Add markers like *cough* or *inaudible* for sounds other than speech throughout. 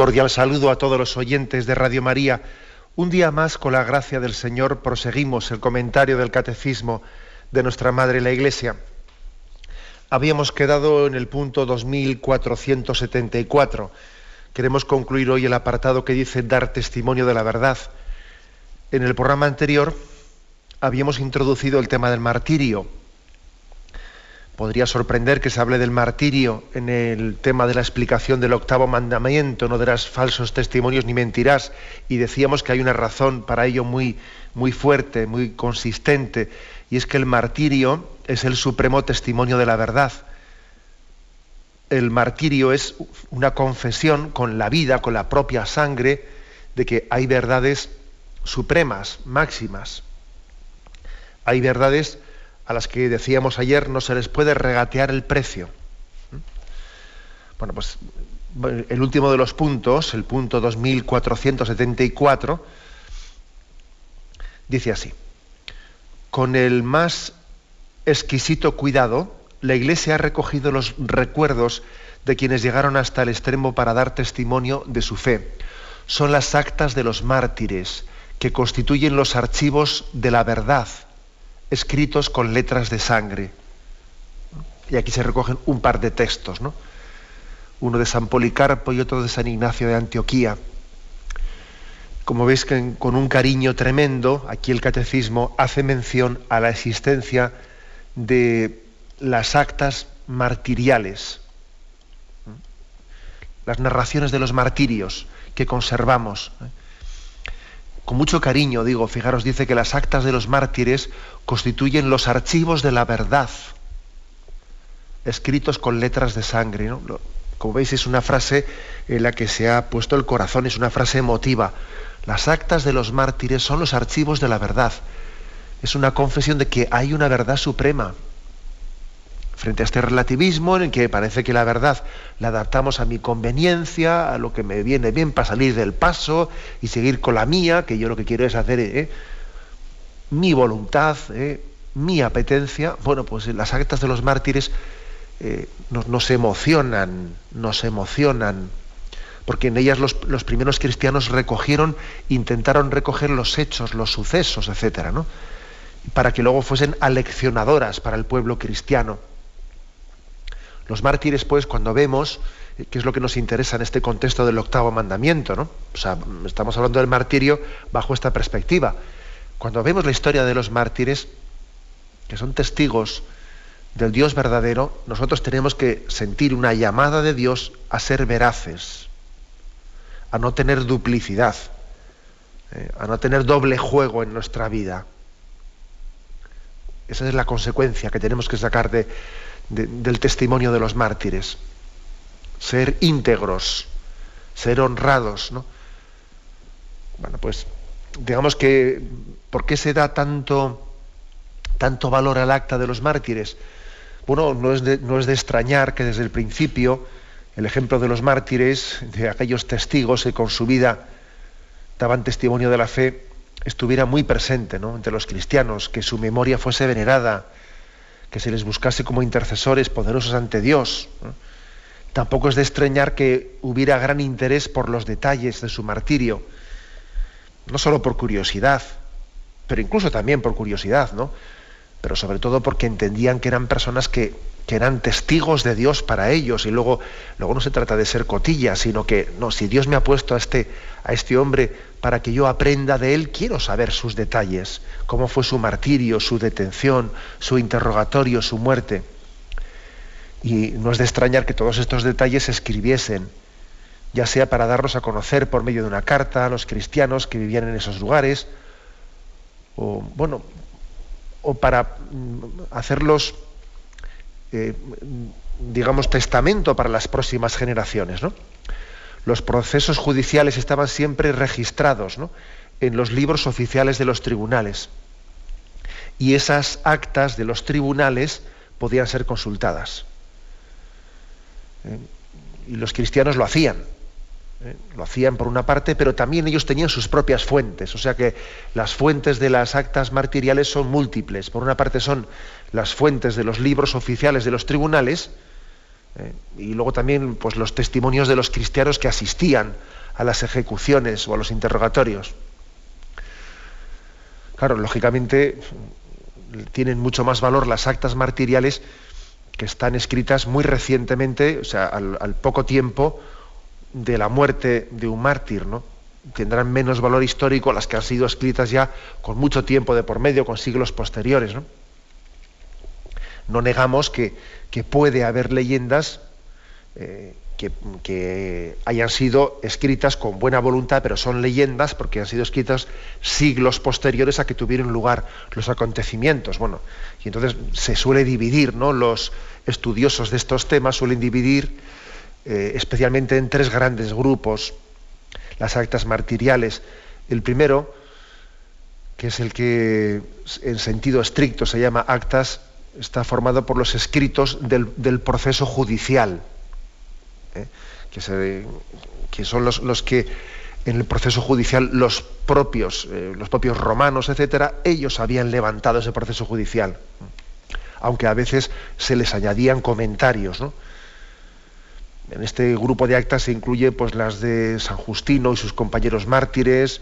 Cordial saludo a todos los oyentes de Radio María. Un día más, con la gracia del Señor, proseguimos el comentario del Catecismo de nuestra Madre la Iglesia. Habíamos quedado en el punto 2474. Queremos concluir hoy el apartado que dice dar testimonio de la verdad. En el programa anterior habíamos introducido el tema del martirio Podría sorprender que se hable del martirio en el tema de la explicación del octavo mandamiento, no darás falsos testimonios ni mentirás, y decíamos que hay una razón para ello muy, muy fuerte, muy consistente, y es que el martirio es el supremo testimonio de la verdad. El martirio es una confesión con la vida, con la propia sangre, de que hay verdades supremas, máximas. Hay verdades a las que decíamos ayer no se les puede regatear el precio. Bueno, pues el último de los puntos, el punto 2474, dice así, con el más exquisito cuidado, la Iglesia ha recogido los recuerdos de quienes llegaron hasta el extremo para dar testimonio de su fe. Son las actas de los mártires, que constituyen los archivos de la verdad escritos con letras de sangre. Y aquí se recogen un par de textos, ¿no? uno de San Policarpo y otro de San Ignacio de Antioquía. Como veis que con un cariño tremendo, aquí el catecismo hace mención a la existencia de las actas martiriales, las narraciones de los martirios que conservamos. ¿eh? Con mucho cariño, digo, fijaros, dice que las actas de los mártires constituyen los archivos de la verdad, escritos con letras de sangre. Como veis, es una frase en la que se ha puesto el corazón, es una frase emotiva. Las actas de los mártires son los archivos de la verdad. Es una confesión de que hay una verdad suprema, frente a este relativismo en el que parece que la verdad la adaptamos a mi conveniencia, a lo que me viene bien para salir del paso y seguir con la mía, que yo lo que quiero es hacer eh, mi voluntad, eh, mi apetencia. Bueno, pues las actas de los mártires eh, nos, emocionan, nos emocionan, porque en ellas los, los, primeros cristianos recogieron, intentaron recoger los hechos, los sucesos, etcétera, ¿no? para que luego fuesen aleccionadoras para el pueblo cristiano. Los mártires, pues, cuando vemos, eh, qué es lo que nos interesa en este contexto del octavo mandamiento, ¿no? O sea, estamos hablando del martirio bajo esta perspectiva. Cuando vemos la historia de los mártires, que son testigos del Dios verdadero, nosotros tenemos que sentir una llamada de Dios a ser veraces, a no tener duplicidad, eh, a no tener doble juego en nuestra vida. Esa es la consecuencia que tenemos que sacar de, del testimonio de los mártires. Ser íntegros, ser honrados, ¿no? Bueno, pues digamos que ¿por qué se da tanto, tanto valor al acta de los mártires? Bueno, no es, de, no es de extrañar que desde el principio el ejemplo de los mártires, de aquellos testigos que con su vida daban testimonio de la fe, estuviera muy presente entre los cristianos, que su memoria fuese venerada, que se les buscase como intercesores poderosos ante Dios. Tampoco es de extrañar que hubiera gran interés por los detalles de su martirio, no solo por curiosidad, pero incluso también por curiosidad, ¿no? Pero sobre todo porque entendían que eran personas que, que eran testigos de Dios para ellos y luego, luego no se trata de ser cotilla, sino que no, si Dios me ha puesto a este, a este hombre para que yo aprenda de él, quiero saber sus detalles, cómo fue su martirio, su detención, su interrogatorio, su muerte. Y no es de extrañar que todos estos detalles se escribiesen, ya sea para darlos a conocer por medio de una carta a los cristianos que vivían en esos lugares, o bueno, o para mm, hacerlos eh, digamos, testamento para las próximas generaciones. Los procesos judiciales estaban siempre registrados en los libros oficiales de los tribunales. Y esas actas de los tribunales podían ser consultadas. ¿Eh? Y los cristianos lo hacían. ¿eh? Lo hacían por una parte, pero también ellos tenían sus propias fuentes. O sea que las fuentes de las actas martiriales son múltiples. Por una parte son las fuentes de los libros oficiales de los tribunales, ¿eh? y luego también pues, los testimonios de los cristianos que asistían a las ejecuciones o a los interrogatorios. Claro, lógicamente tienen mucho más valor las actas martiriales que están escritas muy recientemente, o sea, al, poco tiempo de la muerte de un mártir, ¿no? Tendrán menos valor histórico las que han sido escritas ya con mucho tiempo de por medio, con siglos posteriores, ¿no? No negamos que, puede haber leyendas eh, que, hayan sido escritas con buena voluntad, pero son leyendas porque han sido escritas siglos posteriores a que tuvieron lugar los acontecimientos. Bueno, y entonces se suele dividir, ¿no? Los estudiosos de estos temas suelen dividir eh, especialmente en tres grandes grupos las actas martiriales. El primero, que es el que en sentido estricto se llama actas está formado por los escritos del, proceso judicial, ¿eh? que, son los, que en el proceso judicial los propios, eh, los propios romanos, etcétera, ellos habían levantado ese proceso judicial, aunque a veces se les añadían comentarios. En este grupo de actas se incluye pues, las de San Justino y sus compañeros mártires,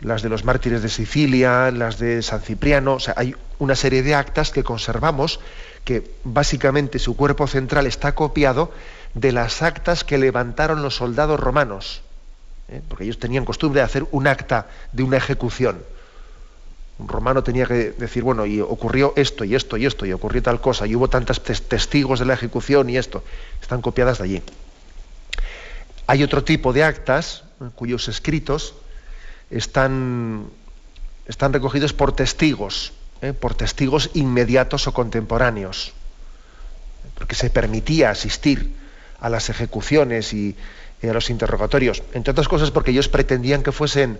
las de los mártires de Sicilia, las de San Cipriano, o sea, hay una serie de actas que conservamos que básicamente su cuerpo central está copiado de las actas que levantaron los soldados romanos, ¿eh? porque ellos tenían costumbre de hacer un acta de una ejecución. Un romano tenía que decir, bueno, y ocurrió esto y esto y esto, y ocurrió tal cosa, y hubo tantos testigos de la ejecución y esto. Están copiadas de allí. Hay otro tipo de actas ¿eh? cuyos escritos están, están recogidos por testigos, ¿eh? por testigos inmediatos o contemporáneos, porque se permitía asistir a las ejecuciones y, a los interrogatorios, entre otras cosas porque ellos pretendían que fuesen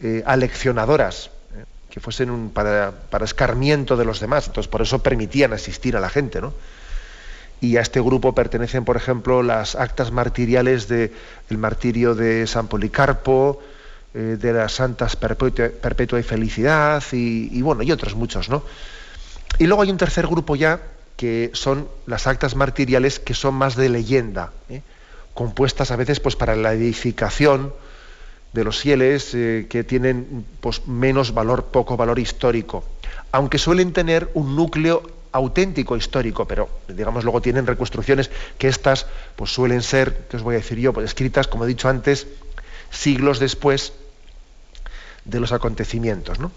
eh, aleccionadoras, ¿eh? que fuesen un, para, para, escarmiento de los demás, entonces por eso permitían asistir a la gente, ¿no? Y a este grupo pertenecen, por ejemplo, las actas martiriales del martirio de San Policarpo, eh, de las santas perpetua, y felicidad y, bueno, y otros muchos, ¿no? Y luego hay un tercer grupo ya que son las actas martiriales que son más de leyenda, ¿eh? compuestas a veces pues para la edificación de los fieles eh, que tienen pues, menos valor, poco valor histórico, aunque suelen tener un núcleo auténtico histórico, pero digamos luego tienen reconstrucciones que estas pues suelen ser, que os voy a decir yo, pues escritas, como he dicho antes, siglos después de los acontecimientos. ¿no?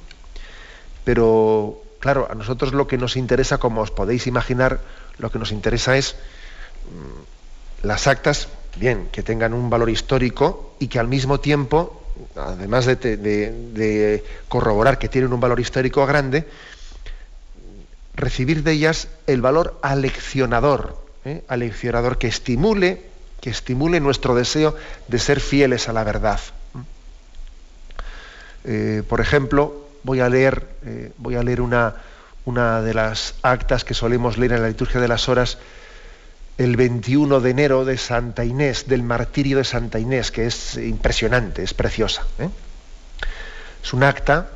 Pero, claro, a nosotros lo que nos interesa, como os podéis imaginar, lo que nos interesa es mm, las actas, bien, que tengan un valor histórico y que al mismo tiempo, además de, corroborar que tienen un valor histórico grande, recibir de ellas el valor aleccionador, ¿eh? aleccionador que estimule que estimule nuestro deseo de ser fieles a la verdad. Eh, por ejemplo, voy a leer, eh, voy a leer una, una de las actas que solemos leer en la liturgia de las horas el 21 de enero de Santa Inés, del martirio de Santa Inés, que es impresionante, es preciosa. ¿eh? Es un acta,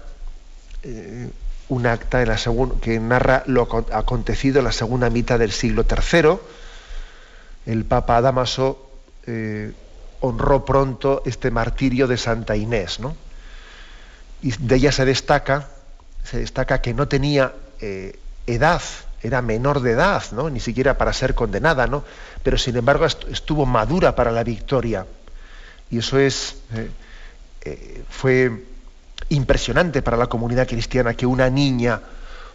un acta la que narra lo acontecido en la segunda mitad del siglo III el Papa Damaso eh, honró pronto este martirio de Santa Inés, ¿no? Y de ella se destaca, se destaca que no tenía eh, edad, era menor de edad, ¿no? Ni siquiera para ser condenada, ¿no? Pero sin embargo estuvo madura para la victoria. Y eso es, eh, fue impresionante para la comunidad cristiana que una niña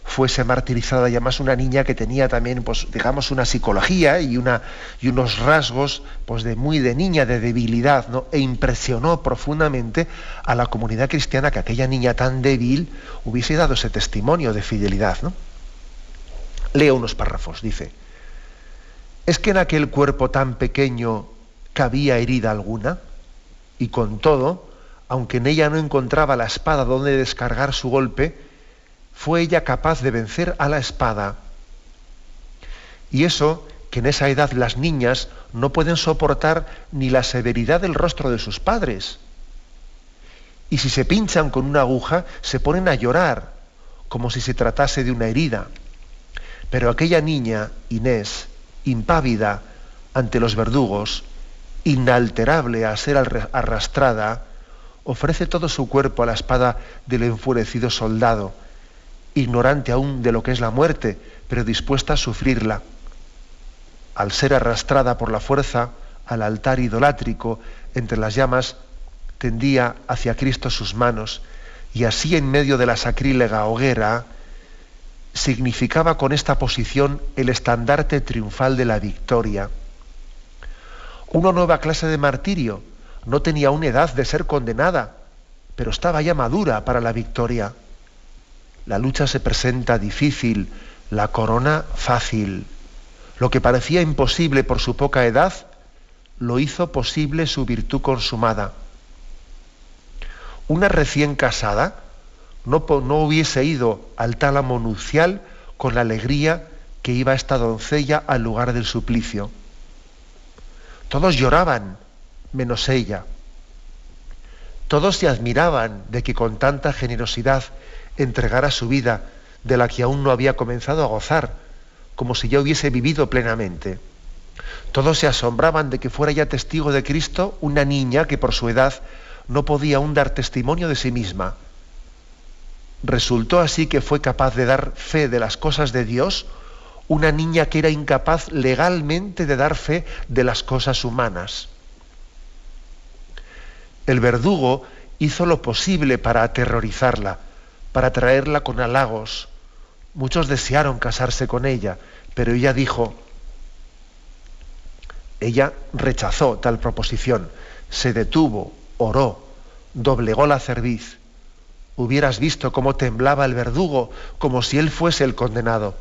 fuese martirizada y además una niña que tenía también, pues, digamos, una psicología y, una, y unos rasgos pues, de muy de niña, de debilidad, ¿no? e impresionó profundamente a la comunidad cristiana que aquella niña tan débil hubiese dado ese testimonio de fidelidad. ¿no? Leo unos párrafos, dice, ¿Es que en aquel cuerpo tan pequeño cabía herida alguna? Y con todo, aunque en ella no encontraba la espada donde descargar su golpe, fue ella capaz de vencer a la espada. Y eso que en esa edad las niñas no pueden soportar ni la severidad del rostro de sus padres. Y si se pinchan con una aguja, se ponen a llorar, como si se tratase de una herida. Pero aquella niña, Inés, impávida ante los verdugos, inalterable a ser arrastrada, ofrece todo su cuerpo a la espada del enfurecido soldado, ignorante aún de lo que es la muerte, pero dispuesta a sufrirla. Al ser arrastrada por la fuerza al altar idolátrico entre las llamas, tendía hacia Cristo sus manos y así en medio de la sacrílega hoguera significaba con esta posición el estandarte triunfal de la victoria. Una nueva clase de martirio, no tenía aún edad de ser condenada, pero estaba ya madura para la victoria. La lucha se presenta difícil, la corona fácil. Lo que parecía imposible por su poca edad, lo hizo posible su virtud consumada. Una recién casada no, no hubiese ido al tálamo nupcial con la alegría que iba esta doncella al lugar del suplicio. Todos lloraban, menos ella. Todos se admiraban de que con tanta generosidad entregara su vida de la que aún no había comenzado a gozar, como si ya hubiese vivido plenamente. Todos se asombraban de que fuera ya testigo de Cristo una niña que por su edad no podía aún dar testimonio de sí misma. Resultó así que fue capaz de dar fe de las cosas de Dios una niña que era incapaz legalmente de dar fe de las cosas humanas. El verdugo hizo lo posible para aterrorizarla, para traerla con halagos. Muchos desearon casarse con ella, pero ella dijo, ella rechazó tal proposición, se detuvo, oró, doblegó la cerviz. Hubieras visto cómo temblaba el verdugo, como si él fuese el condenado,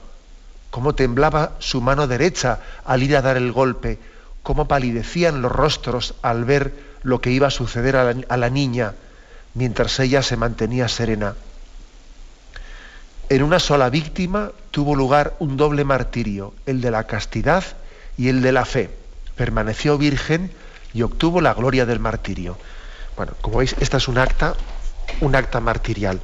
cómo temblaba su mano derecha al ir a dar el golpe, cómo palidecían los rostros al ver lo que iba a suceder a la, niña mientras ella se mantenía serena. En una sola víctima tuvo lugar un doble martirio, el de la castidad y el de la fe. Permaneció virgen y obtuvo la gloria del martirio. Bueno, como veis, esta es un acta, un acta martirial.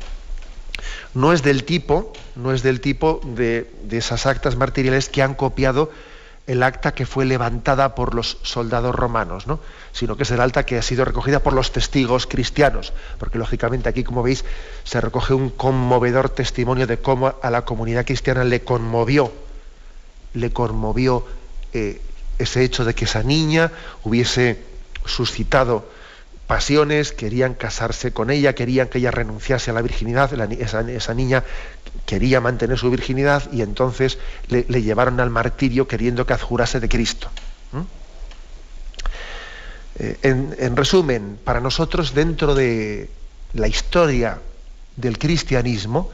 No es del tipo, no es del tipo de, de esas actas martiriales que han copiado el acta que fue levantada por los soldados romanos, ¿no? sino que es el acta que ha sido recogida por los testigos cristianos, porque lógicamente aquí, como veis, se recoge un conmovedor testimonio de cómo a la comunidad cristiana le conmovió, le conmovió eh, ese hecho de que esa niña hubiese suscitado pasiones, querían casarse con ella, querían que ella renunciase a la virginidad, esa, niña quería mantener su virginidad y entonces le, llevaron al martirio queriendo que adjurase de Cristo. Eh, en, resumen, para nosotros dentro de la historia del cristianismo,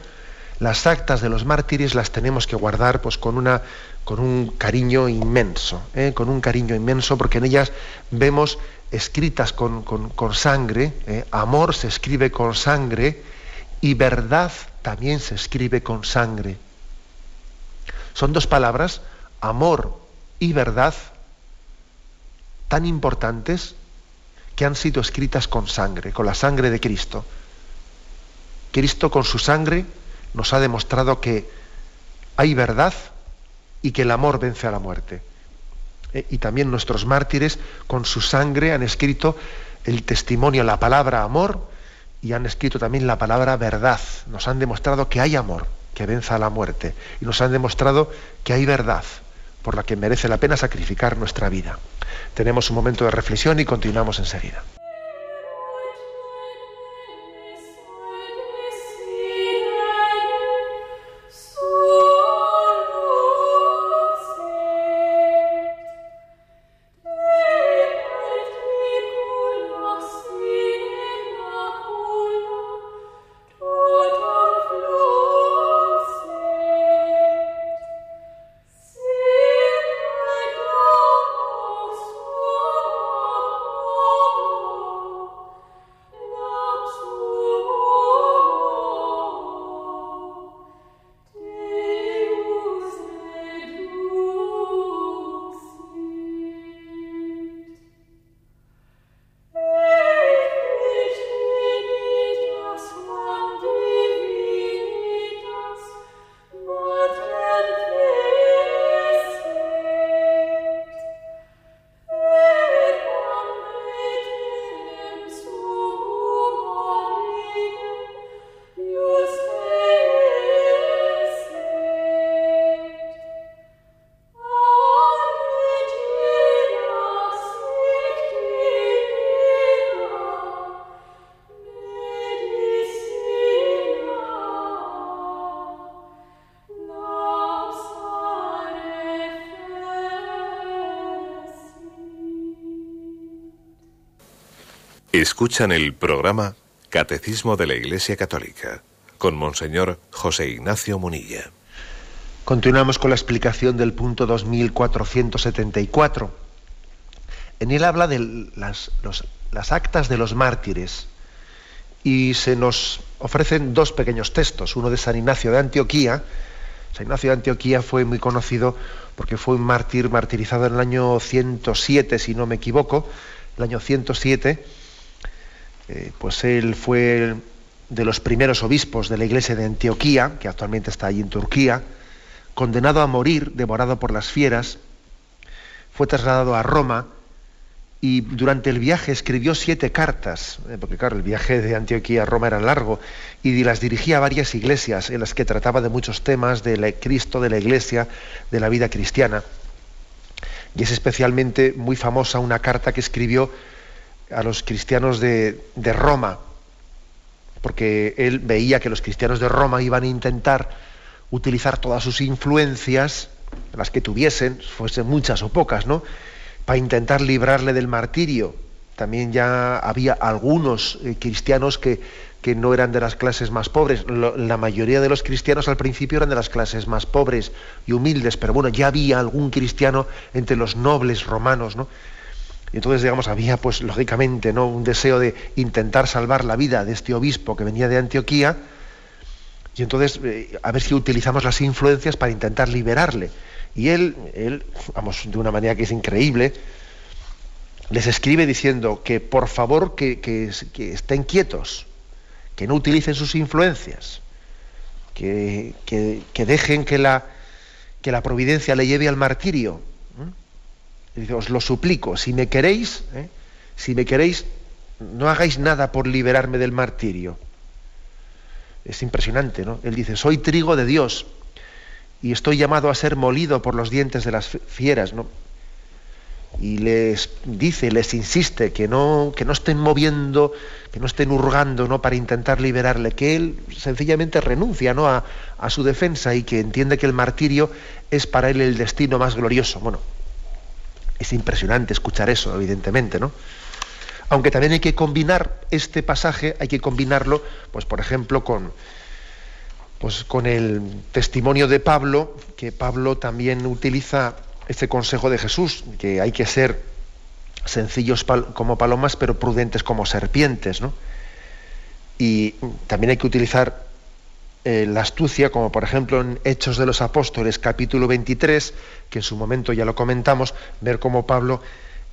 las actas de los mártires las tenemos que guardar pues, con, una, con un cariño inmenso, ¿eh? con un cariño inmenso, porque en ellas vemos escritas con, sangre, ¿eh? amor se escribe con sangre y verdad también se escribe con sangre. Son dos palabras, amor y verdad, tan importantes que han sido escritas con sangre, con la sangre de Cristo. Cristo con su sangre nos ha demostrado que hay verdad y que el amor vence a la muerte. Eh, y también nuestros mártires con su sangre han escrito el testimonio, la palabra amor y han escrito también la palabra verdad. Nos han demostrado que hay amor que vence a la muerte y nos han demostrado que hay verdad por la que merece la pena sacrificar nuestra vida. Tenemos un momento de reflexión y continuamos enseguida. Escuchan el programa Catecismo de la Iglesia Católica con Monseñor José Ignacio Munilla. Continuamos con la explicación del punto 2474. En él habla de las, las actas de los mártires y se nos ofrecen dos pequeños textos, uno de San Ignacio de Antioquía. San Ignacio de Antioquía fue muy conocido porque fue un mártir martirizado en el año 107, si no me equivoco, el año 107 eh, pues él fue de los primeros obispos de la iglesia de Antioquía, que actualmente está allí en Turquía, condenado a morir, devorado por las fieras, fue trasladado a Roma y durante el viaje escribió siete cartas, eh, porque claro, el viaje de Antioquía a Roma era largo, y las dirigía a varias iglesias en las que trataba de muchos temas de Cristo, de la iglesia, de la vida cristiana. Y es especialmente muy famosa una carta que escribió a los cristianos de, Roma, porque él veía que los cristianos de Roma iban a intentar utilizar todas sus influencias, las que tuviesen, fuesen muchas o pocas, ¿no? Para intentar librarle del martirio. También ya había algunos eh, cristianos que, que, no eran de las clases más pobres. la mayoría de los cristianos al principio eran de las clases más pobres y humildes, pero bueno, ya había algún cristiano entre los nobles romanos, ¿no? Y entonces, digamos, había, pues, lógicamente, ¿no? un deseo de intentar salvar la vida de este obispo que venía de Antioquía, y entonces, eh, a ver si utilizamos las influencias para intentar liberarle. Y él, él, vamos, de una manera que es increíble, les escribe diciendo que por favor que, que, estén quietos, que no utilicen sus influencias, que, que dejen la, que la providencia le lleve al martirio os lo suplico, si me queréis, ¿eh? si me queréis, no hagáis nada por liberarme del martirio. Es impresionante, ¿no? Él dice, soy trigo de Dios y estoy llamado a ser molido por los dientes de las fieras, ¿no? Y les dice, les insiste que no, que no estén moviendo, que no estén hurgando ¿no? para intentar liberarle, que él sencillamente renuncia ¿no? a, a su defensa y que entiende que el martirio es para él el destino más glorioso. Bueno, es impresionante escuchar eso, evidentemente, ¿no? Aunque también hay que combinar este pasaje, hay que combinarlo, pues por ejemplo, con, pues, con el testimonio de Pablo, que Pablo también utiliza este consejo de Jesús, que hay que ser sencillos como palomas, pero prudentes como serpientes, ¿no? Y también hay que utilizar eh, la astucia, como por ejemplo en Hechos de los Apóstoles, capítulo 23, que en su momento ya lo comentamos, ver cómo Pablo,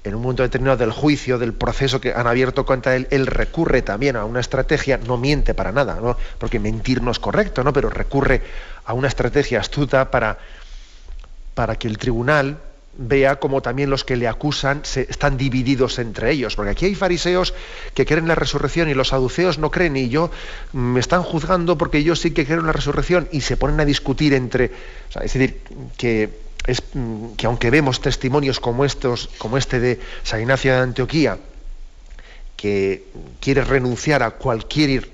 en un momento determinado del juicio, del proceso que han abierto contra él, él recurre también a una estrategia, no miente para nada, ¿no? porque mentir no es correcto, ¿no? pero recurre a una estrategia astuta para, para que el tribunal vea como también los que le acusan se, están divididos entre ellos, porque aquí hay fariseos que creen en la resurrección y los saduceos no creen y yo mm, me están juzgando porque ellos sí que creen en la resurrección y se ponen a discutir entre, es decir, que es mm, que aunque vemos testimonios como estos, como este de San Ignacio de Antioquía, que quiere renunciar a cualquier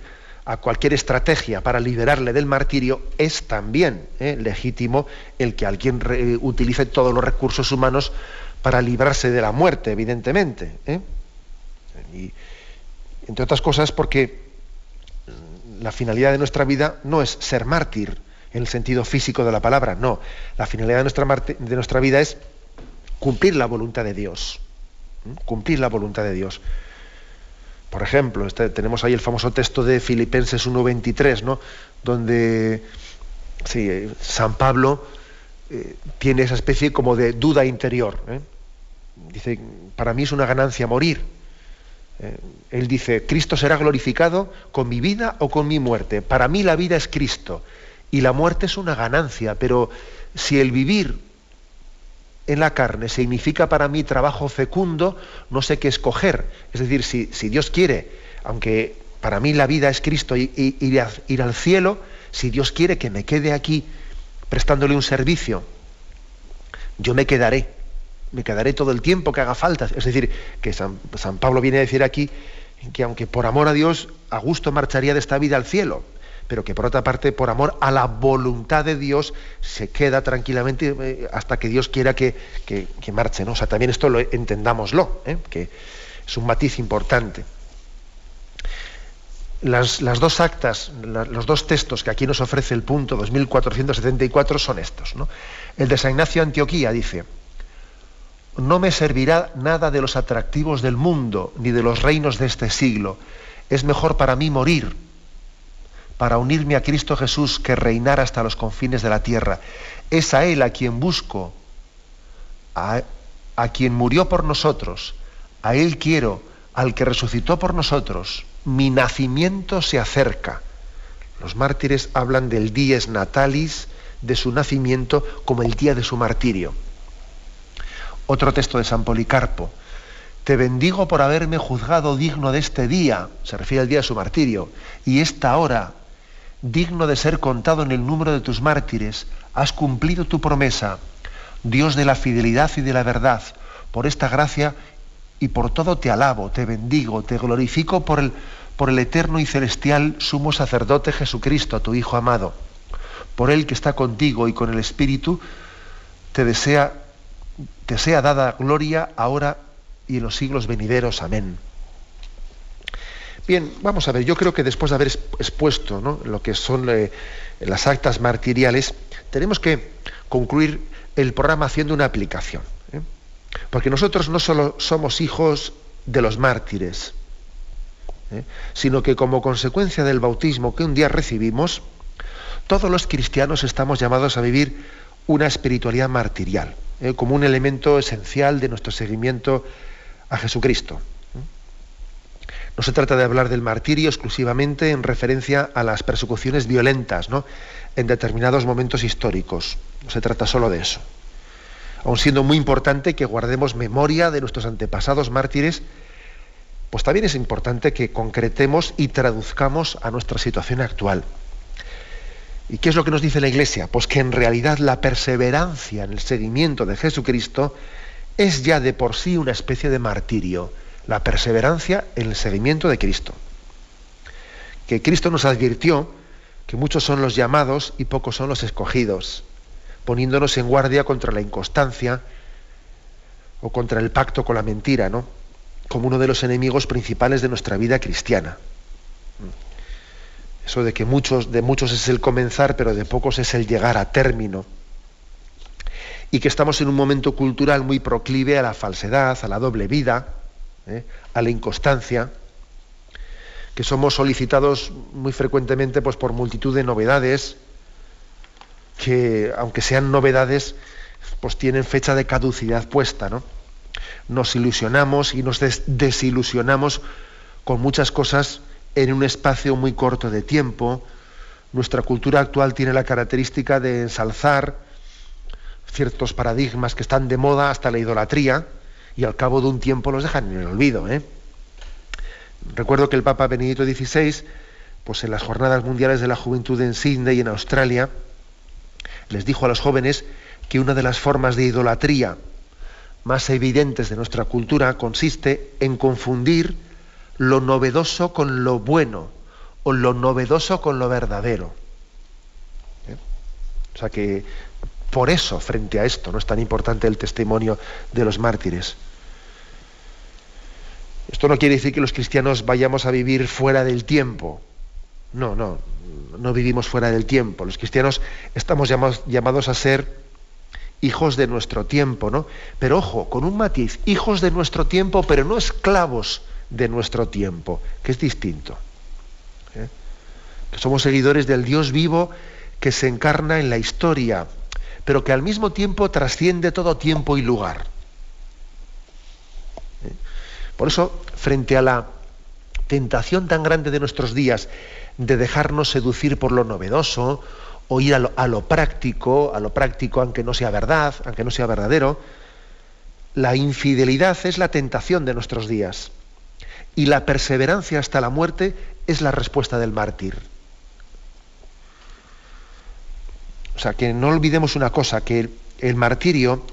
a cualquier estrategia para liberarle del martirio, es también eh, legítimo el que alguien utilice todos los recursos humanos para librarse de la muerte, evidentemente. Eh. Y, entre otras cosas porque la finalidad de nuestra vida no es ser mártir en el sentido físico de la palabra, no. La finalidad de nuestra, de nuestra vida es cumplir la voluntad de Dios. Cumplir la voluntad de Dios. Por ejemplo, este, tenemos ahí el famoso texto de Filipenses 1.23, ¿no? donde San Pablo eh, tiene esa especie como de duda interior. ¿eh? Dice, para mí es una ganancia morir. Eh, él dice, Cristo será glorificado con mi vida o con mi muerte. Para mí la vida es Cristo y la muerte es una ganancia, pero si el vivir en la carne significa para mí trabajo fecundo, no sé qué escoger. Es decir, si, Dios quiere, aunque para mí la vida es Cristo y, ir, al cielo, si Dios quiere que me quede aquí prestándole un servicio, yo me quedaré, me quedaré todo el tiempo que haga falta. Es decir, que San, San Pablo viene a decir aquí que aunque por amor a Dios, a gusto marcharía de esta vida al cielo pero que por otra parte, por amor a la voluntad de Dios, se queda tranquilamente eh, hasta que Dios quiera que, que, marche. ¿no? O sea, también esto lo entendámoslo, ¿eh? que es un matiz importante. las, dos actas, los dos textos que aquí nos ofrece el punto 2474 son estos. El de San Ignacio Antioquía dice, no me servirá nada de los atractivos del mundo ni de los reinos de este siglo. Es mejor para mí morir, para unirme a Cristo Jesús que reinar hasta los confines de la tierra. Es a Él a quien busco, a, a quien murió por nosotros, a Él quiero, al que resucitó por nosotros. Mi nacimiento se acerca. Los mártires hablan del dies natalis, de su nacimiento, como el día de su martirio. Otro texto de San Policarpo. Te bendigo por haberme juzgado digno de este día, se refiere al día de su martirio, y esta hora, digno de ser contado en el número de tus mártires, has cumplido tu promesa. Dios de la fidelidad y de la verdad, por esta gracia y por todo te alabo, te bendigo, te glorifico por el, por el eterno y celestial sumo sacerdote Jesucristo, tu Hijo amado. Por él que está contigo y con el Espíritu, te desea te sea dada gloria ahora y en los siglos venideros. Amén. Bien, vamos a ver, yo creo que después de haber expuesto lo que son eh, las actas martiriales, tenemos que concluir el programa haciendo una aplicación. ¿eh? Porque nosotros no solo somos hijos de los mártires, ¿eh? sino que como consecuencia del bautismo que un día recibimos, todos los cristianos estamos llamados a vivir una espiritualidad martirial. Como un elemento esencial de nuestro seguimiento a Jesucristo. No se trata de hablar del martirio exclusivamente en referencia a las persecuciones violentas ¿no? en determinados momentos históricos. No se trata solo de eso. Aun siendo muy importante que guardemos memoria de nuestros antepasados mártires, pues también es importante que concretemos y traduzcamos a nuestra situación actual. ¿Y qué es lo que nos dice la Iglesia? Pues que en realidad la perseverancia en el seguimiento de Jesucristo es ya de por sí una especie de martirio, la perseverancia en el seguimiento de Cristo. Que Cristo nos advirtió que muchos son los llamados y pocos son los escogidos, poniéndonos en guardia contra la inconstancia o contra el pacto con la mentira, ¿no? Como uno de los enemigos principales de nuestra vida cristiana. Eso de que muchos, de muchos es el comenzar, pero de pocos es el llegar a término. Y que estamos en un momento cultural muy proclive a la falsedad, a la doble vida, ¿eh? a la inconstancia, que somos solicitados muy frecuentemente pues, por multitud de novedades, que aunque sean novedades, pues tienen fecha de caducidad puesta, ¿no? Nos ilusionamos y nos desilusionamos con muchas cosas en un espacio muy corto de tiempo. Nuestra cultura actual tiene la característica de ensalzar ciertos paradigmas que están de moda hasta la idolatría y al cabo de un tiempo los dejan en el olvido. ¿eh? Recuerdo que el Papa Benedicto XVI, pues en las Jornadas Mundiales de la Juventud en Sydney, en Australia, les dijo a los jóvenes que una de las formas de idolatría más evidentes de nuestra cultura consiste en confundir lo novedoso con lo bueno o lo novedoso con lo verdadero. ¿Eh? O sea que por eso, frente a esto, no es tan importante el testimonio de los mártires. Esto no quiere decir que los cristianos vayamos a vivir fuera del tiempo. No, no, no vivimos fuera del tiempo. Los cristianos estamos llamados, a ser hijos de nuestro tiempo, ¿no? Pero ojo, con un matiz, hijos de nuestro tiempo, pero no esclavos de nuestro tiempo, que es distinto. ¿eh? Somos seguidores del Dios vivo que se encarna en la historia, pero que al mismo tiempo trasciende todo tiempo y lugar. Por eso, frente a la tentación tan grande de nuestros días de dejarnos seducir por lo novedoso, o ir a lo, a lo práctico, a lo práctico aunque no sea verdad, aunque no sea verdadero, la infidelidad es la tentación de nuestros días y la perseverancia hasta la muerte es la respuesta del mártir. O sea, que no olvidemos una cosa, que el, martirio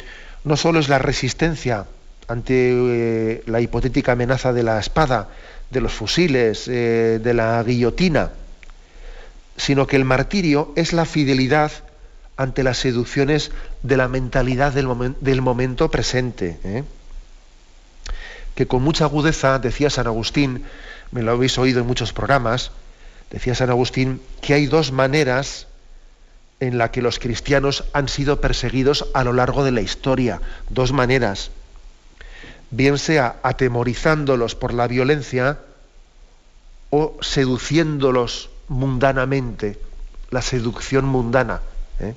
no solo es la resistencia ante eh, la hipotética amenaza de la espada, de los fusiles, eh, de la guillotina, sino que el martirio es la fidelidad ante las seducciones de la mentalidad del, momento presente. ¿eh? que con mucha agudeza, decía San Agustín, me lo habéis oído en muchos programas, decía San Agustín que hay dos maneras en la que los cristianos han sido perseguidos a lo largo de la historia, dos maneras. Bien sea atemorizándolos por la violencia o seduciéndolos mundanamente, la seducción mundana. ¿eh?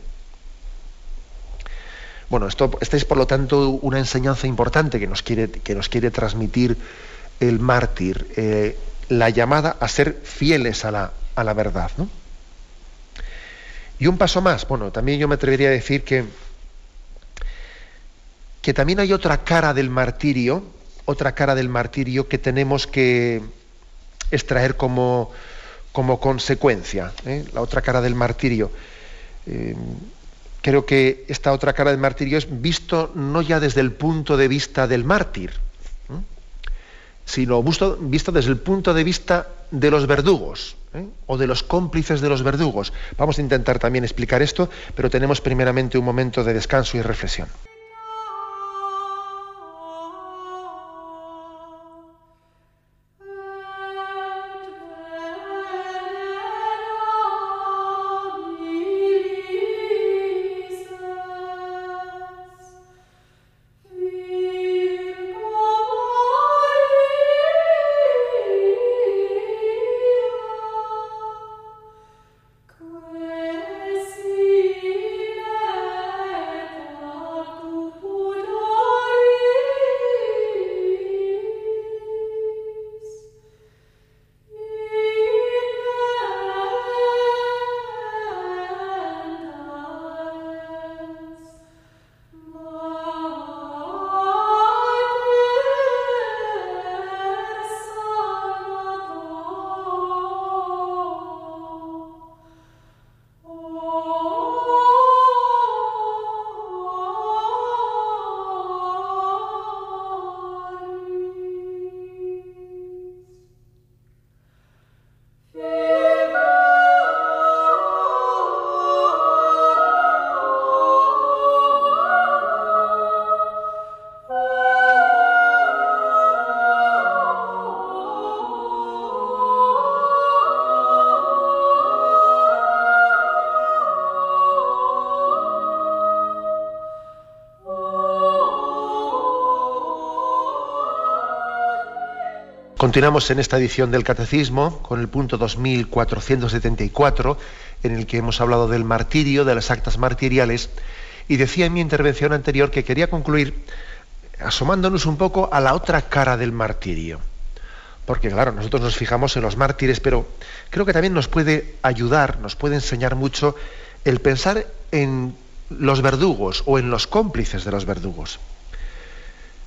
Bueno, esto, esta es por lo tanto una enseñanza importante que nos quiere, que nos quiere transmitir el mártir, eh, la llamada a ser fieles a la, a la verdad. Y un paso más, bueno, también yo me atrevería a decir que, que también hay otra cara del martirio, otra cara del martirio que tenemos que extraer como, como consecuencia, ¿eh? la otra cara del martirio. Eh, creo que esta otra cara del martirio es visto no ya desde el punto de vista del mártir, sino visto, desde el punto de vista de los verdugos ¿eh? o de los cómplices de los verdugos. Vamos a intentar también explicar esto, pero tenemos primeramente un momento de descanso y reflexión. Continuamos en esta edición del Catecismo con el punto 2474, en el que hemos hablado del martirio, de las actas martiriales, y decía en mi intervención anterior que quería concluir asomándonos un poco a la otra cara del martirio. Porque claro, nosotros nos fijamos en los mártires, pero creo que también nos puede ayudar, nos puede enseñar mucho el pensar en los verdugos o en los cómplices de los verdugos.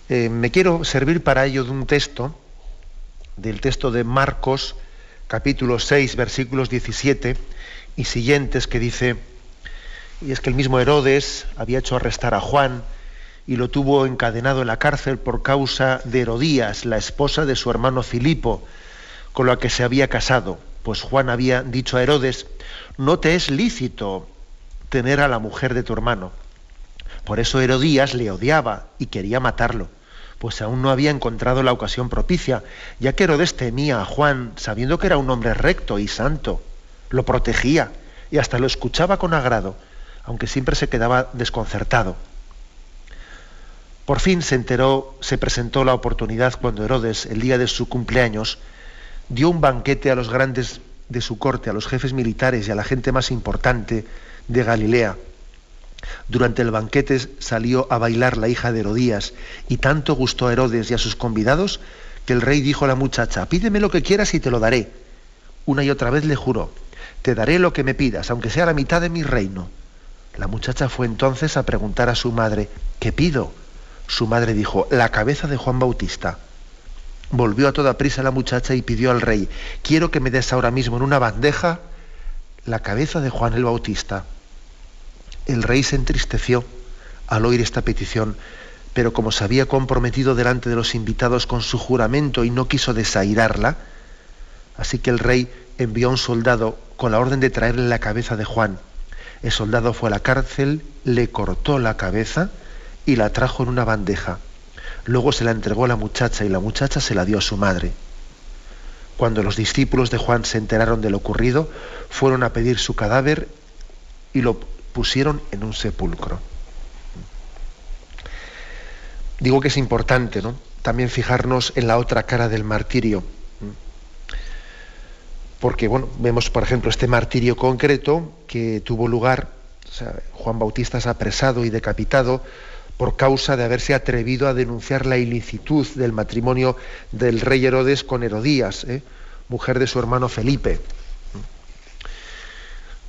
Eh, me quiero servir para ello de un texto del texto de Marcos, capítulo 6, versículos 17 y siguientes, que dice, y es que el mismo Herodes había hecho arrestar a Juan y lo tuvo encadenado en la cárcel por causa de Herodías, la esposa de su hermano Filipo, con la que se había casado. Pues Juan había dicho a Herodes, no te es lícito tener a la mujer de tu hermano. Por eso Herodías le odiaba y quería matarlo pues aún no había encontrado la ocasión propicia, ya que Herodes temía a Juan, sabiendo que era un hombre recto y santo. Lo protegía y hasta lo escuchaba con agrado, aunque siempre se quedaba desconcertado. Por fin se enteró, se presentó la oportunidad cuando Herodes, el día de su cumpleaños, dio un banquete a los grandes de su corte, a los jefes militares y a la gente más importante de Galilea. Durante el banquete salió a bailar la hija de Herodías y tanto gustó a Herodes y a sus convidados que el rey dijo a la muchacha, pídeme lo que quieras y te lo daré. Una y otra vez le juró, te daré lo que me pidas, aunque sea la mitad de mi reino. La muchacha fue entonces a preguntar a su madre, ¿qué pido? Su madre dijo, la cabeza de Juan Bautista. Volvió a toda prisa la muchacha y pidió al rey, quiero que me des ahora mismo en una bandeja la cabeza de Juan el Bautista. El rey se entristeció al oír esta petición, pero como se había comprometido delante de los invitados con su juramento y no quiso desairarla, así que el rey envió a un soldado con la orden de traerle la cabeza de Juan. El soldado fue a la cárcel, le cortó la cabeza y la trajo en una bandeja. Luego se la entregó a la muchacha y la muchacha se la dio a su madre. Cuando los discípulos de Juan se enteraron de lo ocurrido, fueron a pedir su cadáver y lo pusieron en un sepulcro. Digo que es importante, ¿no? También fijarnos en la otra cara del martirio. Porque, bueno, vemos, por ejemplo, este martirio concreto que tuvo lugar, Juan Bautista es apresado y decapitado por causa de haberse atrevido a denunciar la ilicitud del matrimonio del rey Herodes con Herodías, ¿eh? mujer de su hermano Felipe.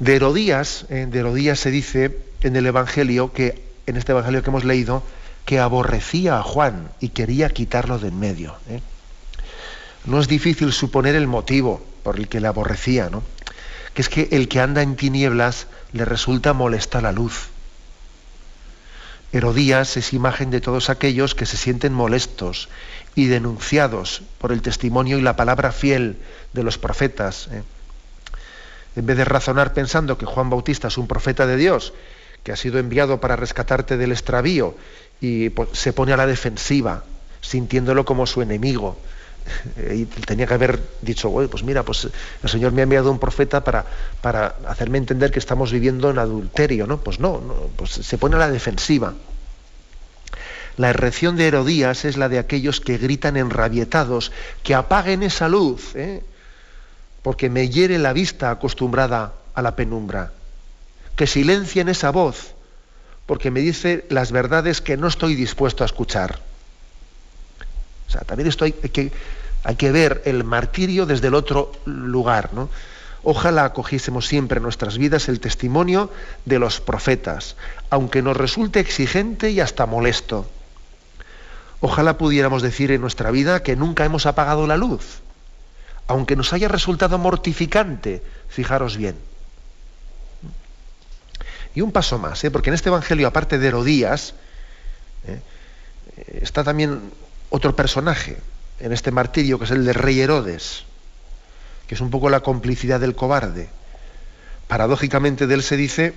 De Herodías, de Herodías se dice en el Evangelio que, en este Evangelio que hemos leído, que aborrecía a Juan y quería quitarlo de en medio. ¿eh? No es difícil suponer el motivo por el que le aborrecía, ¿no? Que es que el que anda en tinieblas le resulta molesta la luz. Herodías es imagen de todos aquellos que se sienten molestos y denunciados por el testimonio y la palabra fiel de los profetas. ¿eh? En vez de razonar pensando que Juan Bautista es un profeta de Dios, que ha sido enviado para rescatarte del extravío, y se pone a la defensiva, sintiéndolo como su enemigo. *laughs* Y tenía que haber dicho, pues mira, pues el Señor me ha enviado un profeta para, para hacerme entender que estamos viviendo en adulterio, ¿no? Pues no, pues se pone a la defensiva. La erección de Herodías es la de aquellos que gritan enrabietados, que apaguen esa luz, ¿eh? Porque me hiere la vista acostumbrada a la penumbra, que silencien esa voz, porque me dice las verdades que no estoy dispuesto a escuchar. O sea, también hay que, hay que ver el martirio desde el otro lugar, ¿no? Ojalá acogiésemos siempre en nuestras vidas el testimonio de los profetas, aunque nos resulte exigente y hasta molesto. Ojalá pudiéramos decir en nuestra vida que nunca hemos apagado la luz, aunque nos haya resultado mortificante, fijaros bien. Y un paso más, ¿eh? porque en este Evangelio, aparte de Herodías, ¿eh? está también otro personaje en este martirio, que es el del rey Herodes, que es un poco la complicidad del cobarde. Paradójicamente de él se dice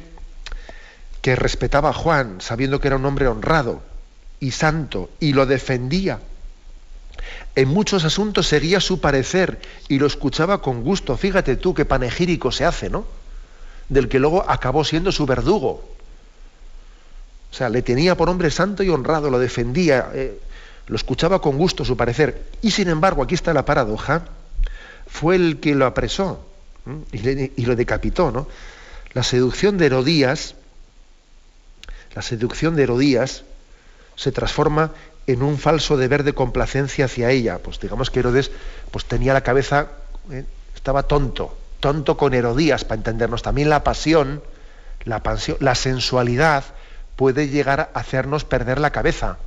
que respetaba a Juan, sabiendo que era un hombre honrado y santo, y lo defendía. En muchos asuntos seguía su parecer y lo escuchaba con gusto. Fíjate tú qué panegírico se hace, ¿no? del que luego acabó siendo su verdugo. O sea, le tenía por hombre santo y honrado, lo defendía, eh, lo escuchaba con gusto, su parecer. Y sin embargo, aquí está la paradoja, fue el que lo apresó y, lo decapitó. ¿no? La seducción de Herodías, la seducción de Herodías se transforma en un falso deber de complacencia hacia ella. Pues digamos que Herodes pues, tenía la cabeza, eh, estaba tonto, tonto con Herodías, para entendernos. También la pasión, la, pasión, la sensualidad puede llegar a hacernos perder la cabeza.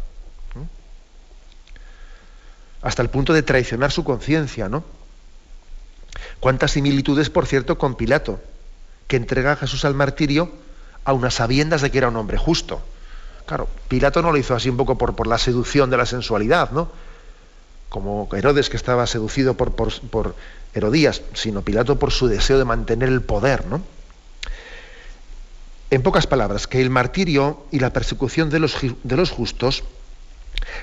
Hasta el punto de traicionar su conciencia, ¿no? Cuántas similitudes, por cierto, con Pilato, que entrega a Jesús al martirio a unas sabiendas de que era un hombre justo. Claro, Pilato no lo hizo así un poco por, por la seducción de la sensualidad, ¿no? Como Herodes que estaba seducido por, por Herodías, sino Pilato por su deseo de mantener el poder, ¿no? En pocas palabras, que el martirio y la persecución de los, de los justos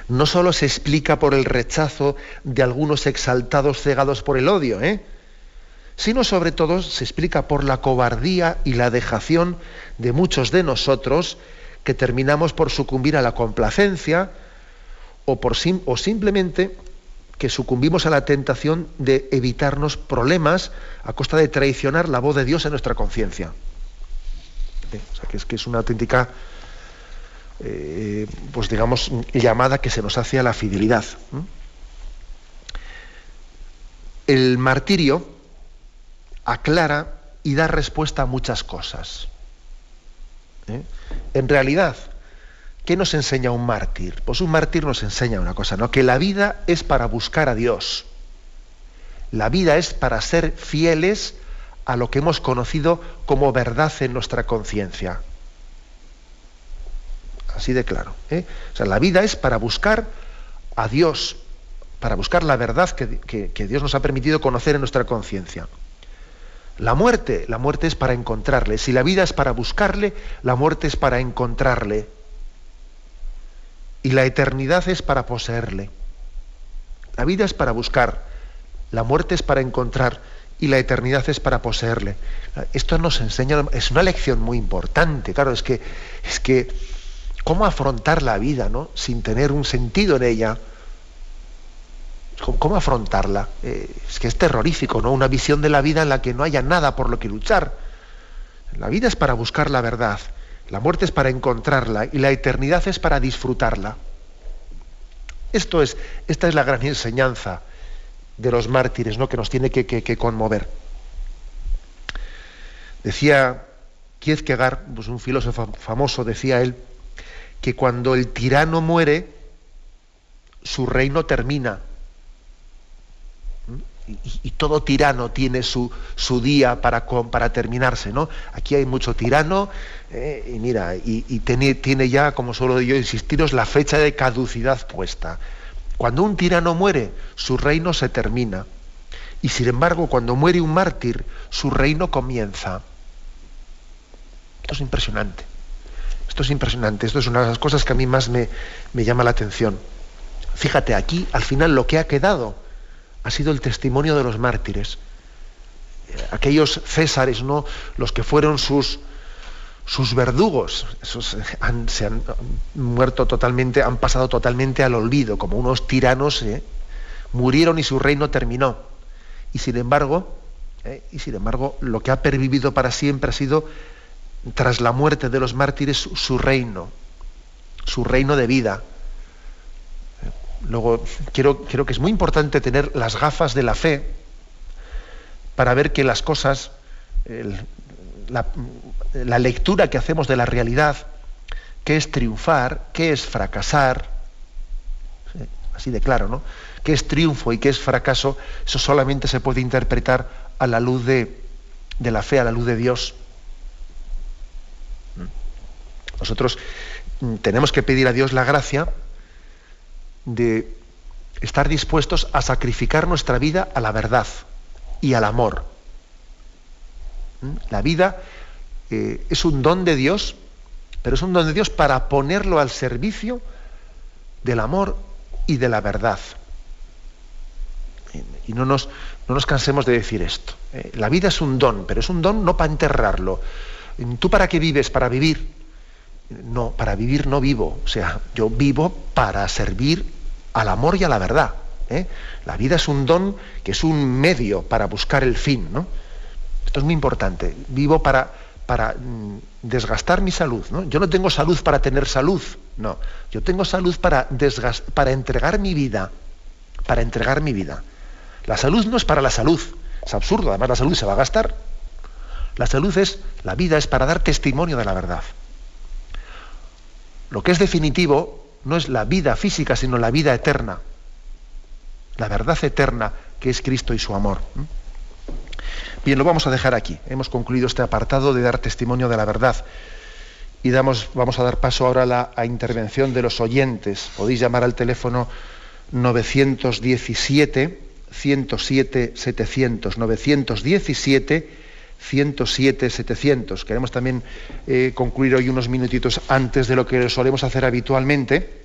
no solo se explica por el rechazo de algunos exaltados cegados por el odio, ¿eh? sino sobre todo se explica por la cobardía y la dejación de muchos de nosotros que terminamos por sucumbir a la complacencia o, por o simplemente que sucumbimos a la tentación de evitarnos problemas a costa de traicionar la voz de Dios en nuestra conciencia. ¿Eh? O sea, que es que es una auténtica, eh, pues digamos, llamada que se nos hace a la fidelidad. El martirio aclara y da respuesta a muchas cosas. ¿Eh? En realidad, ¿Qué nos enseña un mártir? Pues un mártir nos enseña una cosa, ¿no? Que la vida es para buscar a Dios. La vida es para ser fieles a lo que hemos conocido como verdad en nuestra conciencia. Así de claro. ¿eh? O sea, la vida es para buscar a Dios, para buscar la verdad que, que Dios nos ha permitido conocer en nuestra conciencia. La muerte, la muerte es para encontrarle. Si la vida es para buscarle, la muerte es para encontrarle y la eternidad es para poseerle. La vida es para buscar la muerte es para encontrar y la eternidad es para poseerle. Esto nos enseña, es una lección muy importante, claro, es que, es que cómo afrontar la vida ¿no? sin tener un sentido en ella. ¿Cómo, afrontarla? Eh, es que es terrorífico, ¿no? Una visión de la vida en la que no haya nada por lo que luchar. La vida es para buscar la verdad, la muerte es para encontrarla y la eternidad es para disfrutarla. Esto es, esta es la gran enseñanza de los mártires, ¿no? que nos tiene que, conmover. Decía Kierkegaard, pues un filósofo famoso, decía él, que cuando el tirano muere, su reino termina. Y, todo tirano tiene su, su día para, para, terminarse, ¿no? Aquí hay mucho tirano, eh, y mira, y, tiene, tiene, ya, como solo yo insistiros, la fecha de caducidad puesta. Cuando un tirano muere, su reino se termina. Y sin embargo, cuando muere un mártir, su reino comienza. Esto es impresionante. Esto es impresionante. Esto es una de las cosas que a mí más me, me llama la atención. Fíjate, aquí al final lo que ha quedado ha sido el testimonio de los mártires. Eh, aquellos césares, ¿no? Los que fueron sus, sus verdugos, eh, se han muerto totalmente, han pasado totalmente al olvido, como unos tiranos, ¿eh? murieron y su reino terminó. Y sin embargo, y sin embargo, lo que ha pervivido para siempre ha sido, tras la muerte de los mártires, su, reino, su reino de vida. Luego, quiero, que es muy importante tener las gafas de la fe para ver que las cosas, la, lectura que hacemos de la realidad, qué es triunfar, qué es fracasar, así de claro, ¿no? ¿Qué es triunfo y qué es fracaso? Eso solamente se puede interpretar a la luz de, de la fe, a la luz de Dios. Nosotros mm, tenemos que pedir a Dios la gracia de estar dispuestos a sacrificar nuestra vida a la verdad y al amor. ¿Mm? La vida eh, es un don de Dios, pero es un don de Dios para ponerlo al servicio del amor y de la verdad. Y no nos, no nos cansemos de decir esto. Eh, la vida es un don, pero es un don no para enterrarlo. ¿Tú para qué vives? ¿Para vivir? No, para vivir no vivo. O sea, yo vivo para servir al amor y a la verdad. ¿eh? La vida es un don que es un medio para buscar el fin. ¿no? Esto es muy importante. Vivo para, para mm, desgastar mi salud. ¿no? Yo no tengo salud para tener salud, no. Yo tengo salud para, para entregar mi vida, para entregar mi vida. La salud no es para la salud, es absurdo, además la salud se va a gastar. La salud es, la vida es para dar testimonio de la verdad. Lo que es definitivo no es la vida física, sino la vida eterna. La verdad eterna que es Cristo y su amor. Bien, lo vamos a dejar aquí. Hemos concluido este apartado de dar testimonio de la verdad. Y vamos a dar paso ahora a la intervención de los oyentes. Podéis llamar al teléfono 917 107 700. 917 107 700. Queremos también eh, concluir hoy unos minutitos antes de lo que solemos hacer habitualmente.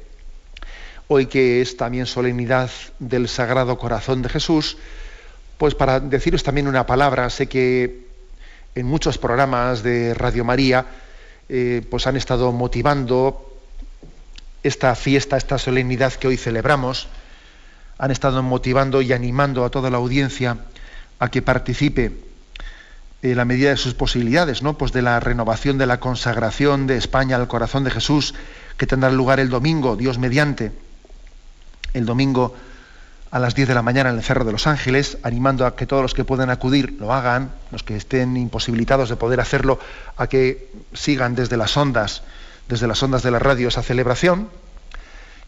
Hoy que es también solemnidad del Sagrado Corazón de Jesús pues para deciros también una palabra, sé que en muchos programas de Radio María eh, pues han estado motivando esta fiesta, esta solemnidad que hoy celebramos, han estado motivando y animando a toda la audiencia a que participe en la medida de sus posibilidades, ¿no? Pues de la renovación de la consagración de España al corazón de Jesús, que tendrá lugar el domingo, Dios mediante, el domingo a las 10 de la mañana en el Cerro de los Ángeles, animando a que todos los que puedan acudir lo hagan, los que estén imposibilitados de poder hacerlo, a que sigan desde las ondas, desde las ondas de la radio esa celebración.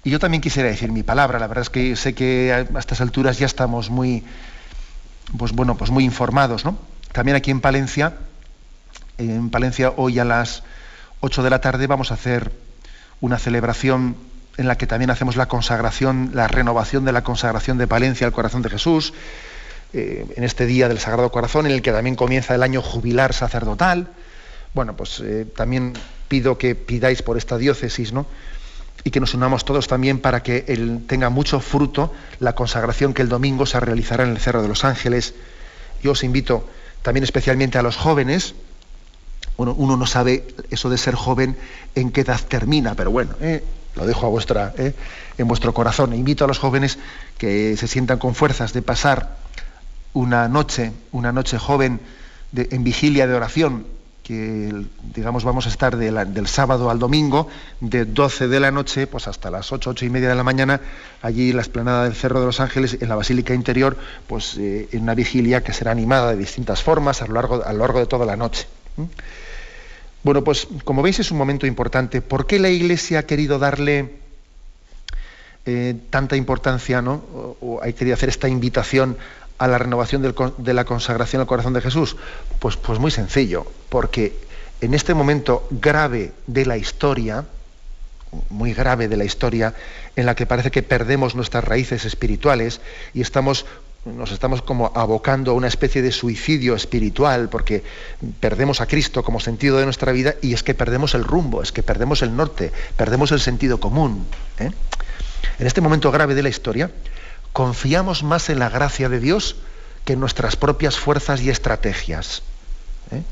Y yo también quisiera decir mi palabra, la verdad es que sé que a estas alturas ya estamos muy, pues bueno, pues muy informados, ¿no? También aquí en Palencia, en Palencia hoy a las 8 de la tarde vamos a hacer una celebración en la que también hacemos la consagración, la renovación de la consagración de Palencia al corazón de Jesús, eh, en este día del Sagrado Corazón, en el que también comienza el año jubilar sacerdotal. Bueno, pues eh, también pido que pidáis por esta diócesis, ¿no? y que nos unamos todos también para que él tenga mucho fruto la consagración que el domingo se realizará en el Cerro de los Ángeles. Yo os invito también especialmente a los jóvenes. Uno no sabe eso de ser joven en qué edad termina, pero bueno, eh, lo dejo a vuestra, eh, en vuestro corazón. Invito a los jóvenes que se sientan con fuerzas de pasar una noche, una noche joven en vigilia de oración que digamos vamos a estar del sábado al domingo, de 12 de la noche pues hasta las 8, 8 y media de la mañana, allí en la esplanada del Cerro de los Ángeles, en la Basílica Interior, pues eh, en una vigilia que será animada de distintas formas a lo largo, a lo largo de toda la noche. Bueno, pues como veis es un momento importante. ¿Por qué la Iglesia ha querido darle eh, tanta importancia, ¿no? o, ha querido hacer esta invitación a la renovación de la consagración al corazón de Jesús? Pues, pues muy sencillo, porque en este momento grave de la historia, muy grave de la historia, en la que parece que perdemos nuestras raíces espirituales y estamos nos estamos como abocando a una especie de suicidio espiritual porque perdemos a Cristo como sentido de nuestra vida y es que perdemos el rumbo, es que perdemos el norte, perdemos el sentido común. ¿eh? En este momento grave de la historia, confiamos más en la gracia de Dios que en nuestras propias fuerzas y estrategias. ¿eh?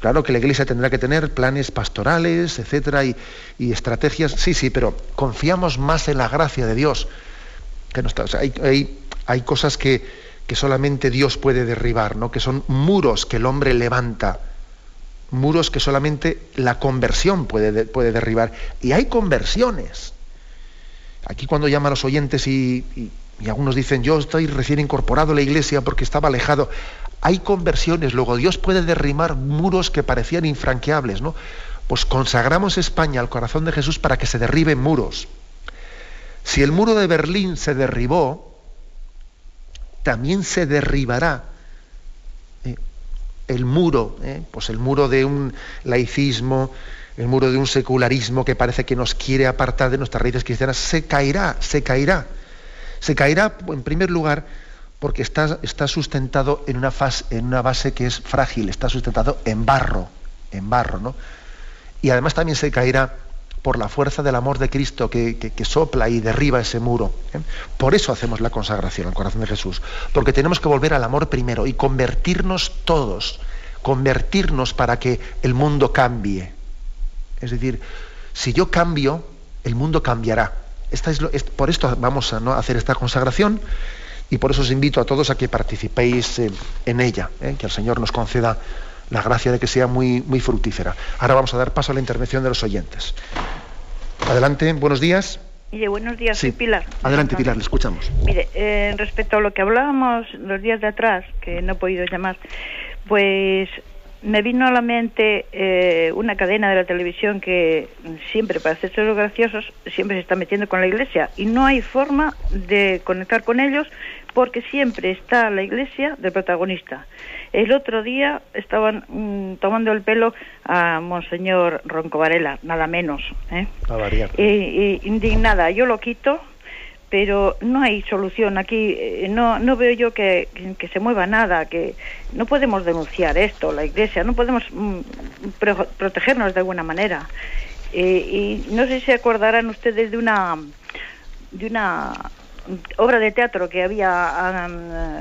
Claro que la Iglesia tendrá que tener planes pastorales, etcétera, y, estrategias, sí, sí, pero confiamos más en la gracia de Dios. Que no está, hay, cosas que, solamente Dios puede derribar, ¿no? que son muros que el hombre levanta, muros que solamente la conversión puede, derribar. Y hay conversiones. Aquí cuando llaman a los oyentes y algunos dicen, yo estoy recién incorporado a la iglesia porque estaba alejado. Hay conversiones, luego Dios puede derrimar muros que parecían infranqueables, ¿no? Pues consagramos España al corazón de Jesús para que se derriben muros. Si el muro de Berlín se derribó, también se derribará eh, el muro, eh, pues el muro de un laicismo, el muro de un secularismo que parece que nos quiere apartar de nuestras raíces cristianas, se caerá, se caerá. Se caerá, en primer lugar, porque está, sustentado en una, fase, en una base que es frágil, está sustentado en barro, en barro, ¿no? Y además también se caerá por la fuerza del amor de Cristo que, sopla y derriba ese muro. ¿eh? Por eso hacemos la consagración al corazón de Jesús, porque tenemos que volver al amor primero y convertirnos todos, convertirnos para que el mundo cambie. Es decir, si yo cambio, el mundo cambiará es por esto vamos a ¿no? hacer esta consagración y por eso os invito a todos a que participéis eh, en ella, ¿eh? que el Señor nos conceda la gracia de que sea muy, muy fructífera. Ahora vamos a dar paso a la intervención de los oyentes. Adelante, buenos días. Mire, buenos días, sí. soy Pilar. Adelante, Pilar, le escuchamos. Mire, eh, respecto a lo que hablábamos los días de atrás, que no he podido llamar, pues me vino a la mente eh, una cadena de la televisión que siempre, para hacerse los graciosos, siempre se está metiendo con la iglesia y no hay forma de conectar con ellos porque siempre está la iglesia del protagonista. El otro día estaban mm, tomando el pelo a Monseñor Ronco Varela, nada menos. ¿eh? indignada, yo lo quito pero no hay solución. Aquí eh, no no veo yo que, que, se mueva nada que no podemos denunciar esto la iglesia no podemos mm, protegernos de alguna manera. Eh, y no sé si se acordarán ustedes de una de una obra de teatro que había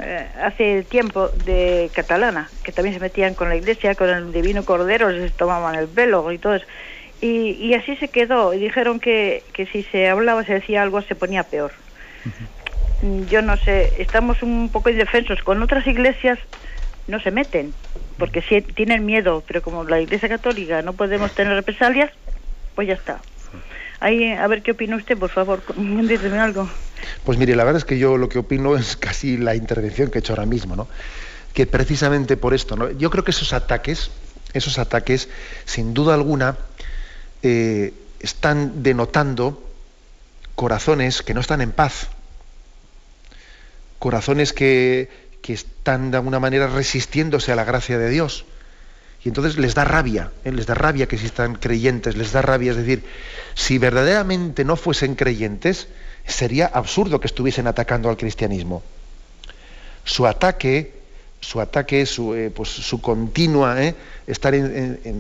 eh, hace tiempo de catalana que también se metían con la iglesia con el divino cordero les tomaban el pelo y todo eso y, y, así se quedó. Y dijeron que, que si se hablaba, se decía algo, se ponía peor. Yo no sé, estamos un poco indefensos. Con otras iglesias no se meten, porque si tienen miedo, pero como la iglesia católica no podemos tener represalias, pues ya está. Ahí, a ver qué opina usted, por favor, *laughs* dígame algo. Pues mire, la verdad es que yo lo que opino es casi la intervención que he hecho ahora mismo, ¿no? Que precisamente por esto, ¿no? Yo creo que esos ataques, esos ataques, sin duda alguna, eh, están denotando corazones que no están en paz, corazones que, están de alguna manera resistiéndose a la gracia de Dios. Y entonces les da rabia, ¿eh? les da rabia que existan creyentes, les da rabia. Es decir, si verdaderamente no fuesen creyentes, sería absurdo que estuviesen atacando al cristianismo. Su ataque su ataque, su, eh, pues, su continua eh, estar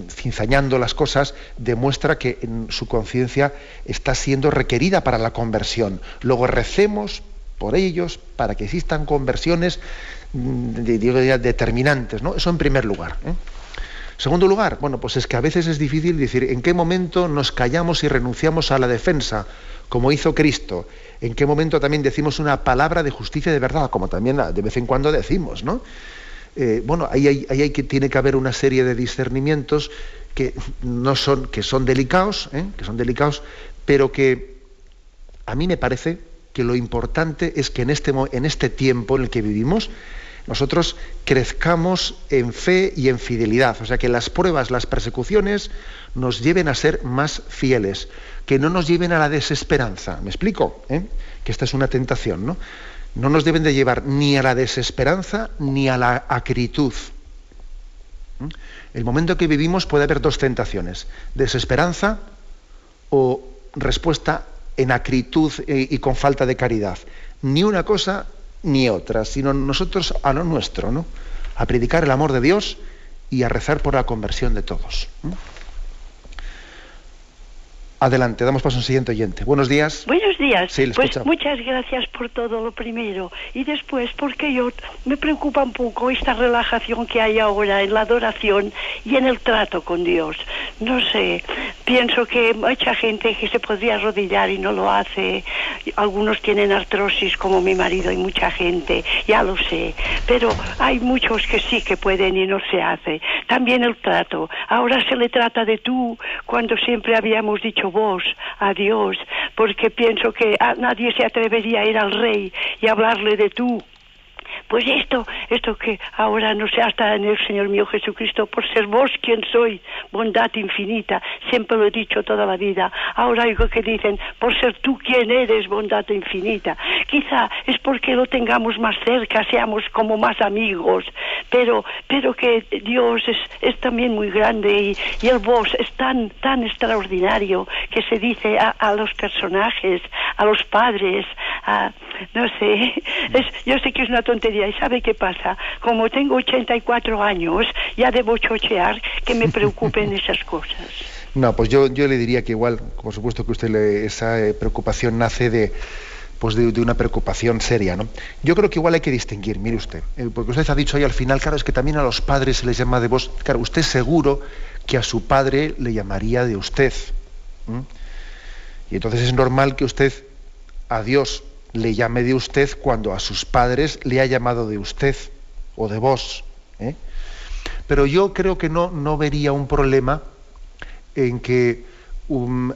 cinzañando las cosas, demuestra que en su conciencia está siendo requerida para la conversión. Luego recemos por ellos para que existan conversiones mm, determinantes. ¿no? Eso en primer lugar. ¿eh? Segundo lugar, bueno, pues es que a veces es difícil decir en qué momento nos callamos y renunciamos a la defensa, como hizo Cristo. En qué momento también decimos una palabra de justicia de verdad, como también de vez en cuando decimos, ¿no? Eh, bueno, ahí, hay, que, tiene que haber una serie de discernimientos que no son, que son delicados, ¿eh? que son delicados, pero que a mí me parece que lo importante es que en este, en este tiempo en el que vivimos, nosotros crezcamos en fe y en fidelidad. O sea, que las pruebas, las persecuciones nos lleven a ser más fieles, que no nos lleven a la desesperanza. ¿Me explico? ¿Eh? Que esta es una tentación, ¿no? No nos deben de llevar ni a la desesperanza ni a la acritud. ¿Mm? El momento que vivimos puede haber dos tentaciones, desesperanza o respuesta en acritud y con falta de caridad. Ni una cosa ni otra, sino nosotros a lo nuestro, ¿no? A predicar el amor de Dios y a rezar por la conversión de todos. Adelante, damos paso a un siguiente oyente. Buenos días. Buenos días. Sí, pues muchas gracias por todo lo primero. Y después, porque yo me preocupa un poco esta relajación que hay ahora en la adoración y en el trato con Dios. No sé, pienso que mucha gente que se podría arrodillar y no lo hace. Algunos tienen artrosis como mi marido y mucha gente, ya lo sé. Pero hay muchos que sí que pueden y no se hace. También el trato. Ahora se le trata de tú cuando siempre habíamos dicho vos a Dios, porque pienso que a nadie se atrevería a ir al rey y hablarle de tú pues esto, esto que ahora no se hasta en el Señor mío Jesucristo, por ser vos quien soy, bondad infinita, siempre lo he dicho toda la vida. Ahora algo que dicen, por ser tú quien eres, bondad infinita. Quizá es porque lo tengamos más cerca, seamos como más amigos, pero, pero que Dios es, es también muy grande y, el vos es tan, tan extraordinario que se dice a, a los personajes, a los padres, a, no sé, *laughs* es, yo sé que es una tontería ¿Y sabe qué pasa? Como tengo 84 años, ya debo chochear que me preocupen *laughs* esas cosas. No, pues yo, yo le diría que igual, por supuesto que usted le, esa eh, preocupación nace de pues de, una preocupación seria, ¿no? Yo creo que igual hay que distinguir, mire usted, eh, porque usted ha dicho ahí al final, claro, es que también a los padres se les llama de vos, claro, usted seguro que a su padre le llamaría de usted. Y entonces es normal que usted a Dios le llame de usted cuando a sus padres le ha llamado de usted o de vos. ¿eh? Pero yo creo que no, no vería un problema en que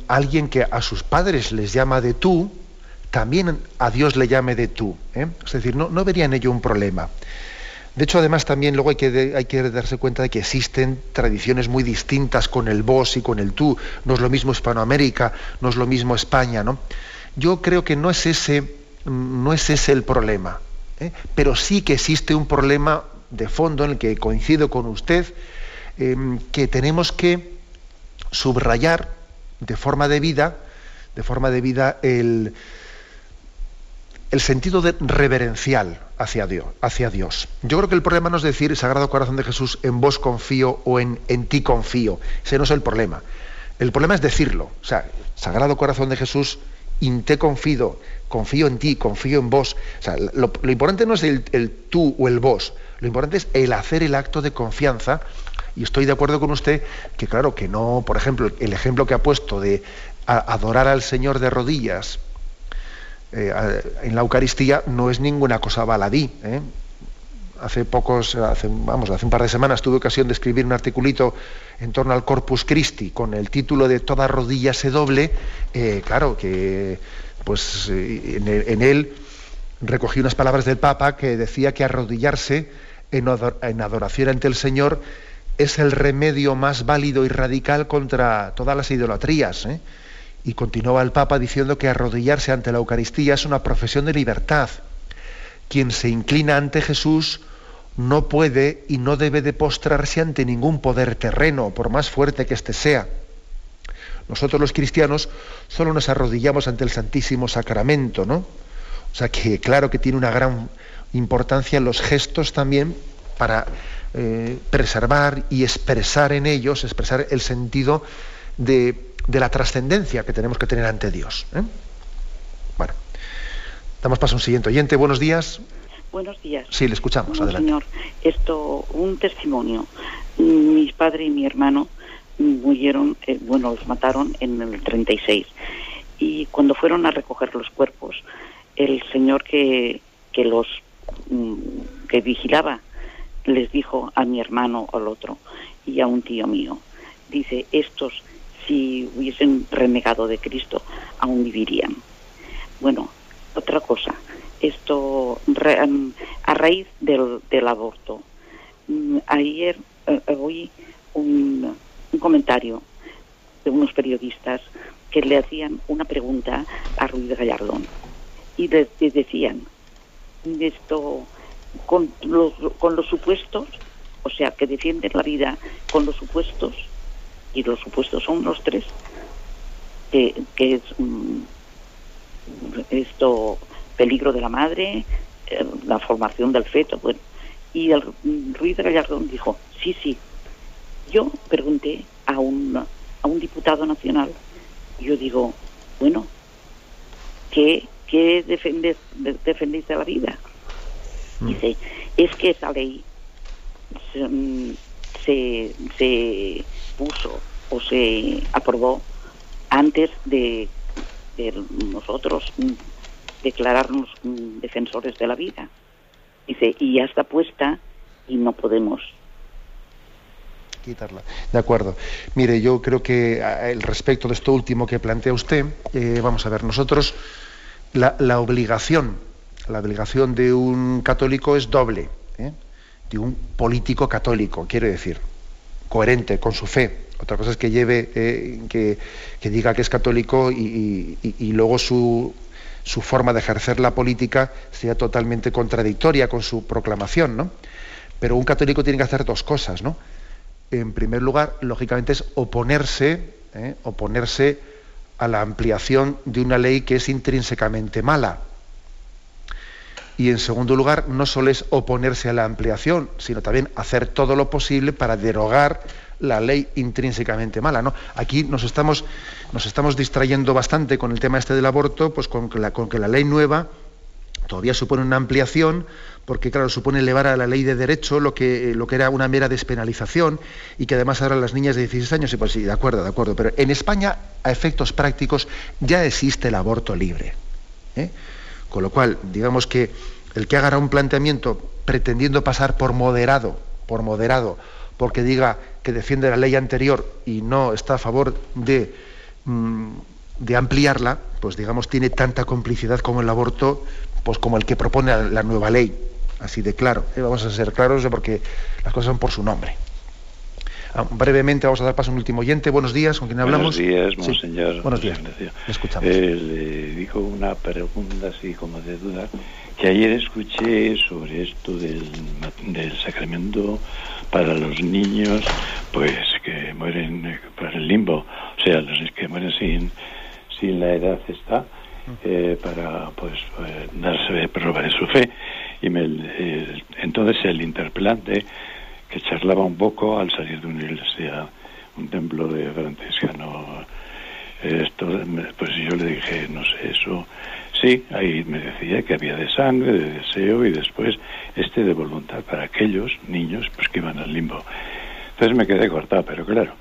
alguien que a sus padres les llama de tú, también a Dios le llame de tú. ¿eh? Es decir, no, no vería en ello un problema. De hecho, además, también luego hay que, hay que darse cuenta de que existen tradiciones muy distintas con el vos y con el tú. No es lo mismo Hispanoamérica, no es lo mismo España. ¿no? Yo creo que no es ese no es ese el problema, ¿eh? pero sí que existe un problema de fondo en el que coincido con usted, em, que tenemos que subrayar de forma de vida, de forma de vida el, el sentido reverencial hacia Dios, hacia Dios. Yo creo que el problema no es decir, Sagrado Corazón de Jesús, en vos confío o en, en ti confío. Ese no es el problema. El problema es decirlo. O sea, Sagrado Corazón de Jesús, in te confío, confío en ti, confío en vos. O sea, lo, importante no es el, tú o el vos, lo importante es el hacer el acto de confianza. Y estoy de acuerdo con usted que, claro, que no, por ejemplo, el ejemplo que ha puesto de adorar al Señor de rodillas eh, en la Eucaristía no es ninguna cosa baladí. ¿eh? Hace pocos, vamos, hace un par de semanas tuve ocasión de escribir un articulito en torno al Corpus Christi con el título de Toda rodilla se doble. Eh, claro que pues eh, en, él recogí unas palabras del Papa que decía que arrodillarse en, adoración ante el Señor es el remedio más válido y radical contra todas las idolatrías. ¿eh? Y continuaba el Papa diciendo que arrodillarse ante la Eucaristía es una profesión de libertad. Quien se inclina ante Jesús no puede y no debe de postrarse ante ningún poder terreno, por más fuerte que éste sea. Nosotros los cristianos solo nos arrodillamos ante el Santísimo Sacramento, ¿no? O sea que claro que tiene una gran importancia los gestos también para eh, preservar y expresar en ellos, expresar el sentido de, la trascendencia que tenemos que tener ante Dios. ¿eh? Bueno, damos paso a un siguiente oyente. Buenos días. Buenos días. Sí, le escuchamos. Adelante. Señor, esto, un testimonio. Mi padre y mi hermano murieron, eh, bueno, los mataron en el 36. Y cuando fueron a recoger los cuerpos, el señor que, que los mm, que vigilaba les dijo a mi hermano al otro y a un tío mío, dice, estos si hubiesen renegado de Cristo aún vivirían. Bueno, otra cosa, esto a raíz del, del aborto. Mm, ayer eh, oí un, un comentario de unos periodistas que le hacían una pregunta a Ruiz Gallardón y les, decían esto con los, con los supuestos, o sea, que defienden la vida con los supuestos, y los supuestos son los tres, que, es esto peligro de la madre, eh, la formación del feto, bueno. Y el Ruiz de Gallardón dijo, sí, sí. Yo pregunté a un, a un diputado nacional, yo digo, bueno, ¿qué, qué defendéis, defendéis de la vida? Mm. Dice, es que esa ley mm, se, se, puso o se aprobó antes de, nosotros mm, declararnos defensores de la vida. Dice, y ya está puesta y no podemos quitarla. De acuerdo. Mire, yo creo que el respecto de esto último que plantea usted, eh, vamos a ver, nosotros la, la obligación la obligación de un católico es doble, ¿eh? de un político católico, quiere decir, coherente con su fe. Otra cosa es que lleve, eh, que, diga que es católico y, luego su, forma de ejercer la política sea totalmente contradictoria con su proclamación, ¿no? Pero un católico tiene que hacer dos cosas, ¿no? En primer lugar, lógicamente, es oponerse, ¿eh? oponerse a la ampliación de una ley que es intrínsecamente mala y en segundo lugar, no solo es oponerse a la ampliación, sino también hacer todo lo posible para derogar la ley intrínsecamente mala. ¿no? Aquí nos estamos, nos estamos distrayendo bastante con el tema este del aborto, pues con que la, con que la ley nueva todavía supone una ampliación, porque claro, supone elevar a la ley de derecho lo que, lo que era una mera despenalización, y que además ahora las niñas de 16 años, y pues sí, de acuerdo, de acuerdo, pero en España, a efectos prácticos, ya existe el aborto libre. ¿eh? Con lo cual, digamos que el que haga un planteamiento pretendiendo pasar por moderado, por moderado, porque diga que defiende la ley anterior y no está a favor de, mm, de ampliarla, pues digamos tiene tanta complicidad como el aborto, pues como el que propone la nueva ley. Así de claro. ¿eh? Vamos a ser claros porque las cosas son por su nombre. Ah, brevemente vamos a dar paso a un último oyente. Buenos días, ¿con quién hablamos? Buenos días, monseñor. Buenos días. Le escuchamos. Eh, le digo una pregunta así como de duda, que ayer escuché sobre esto del, del sacramento para los niños, pues que mueren eh, para el limbo, o sea, los que mueren sin, sin la edad está, eh, para pues darse prueba de su fe. Y me, entonces el interpelante que charlaba un poco al salir de una iglesia, un templo de franciscano. Pues yo le dije, no sé, eso, sí, ahí me decía que había de sangre, de deseo y después este de voluntad para aquellos niños pues que iban al limbo. Entonces me quedé cortado, pero claro,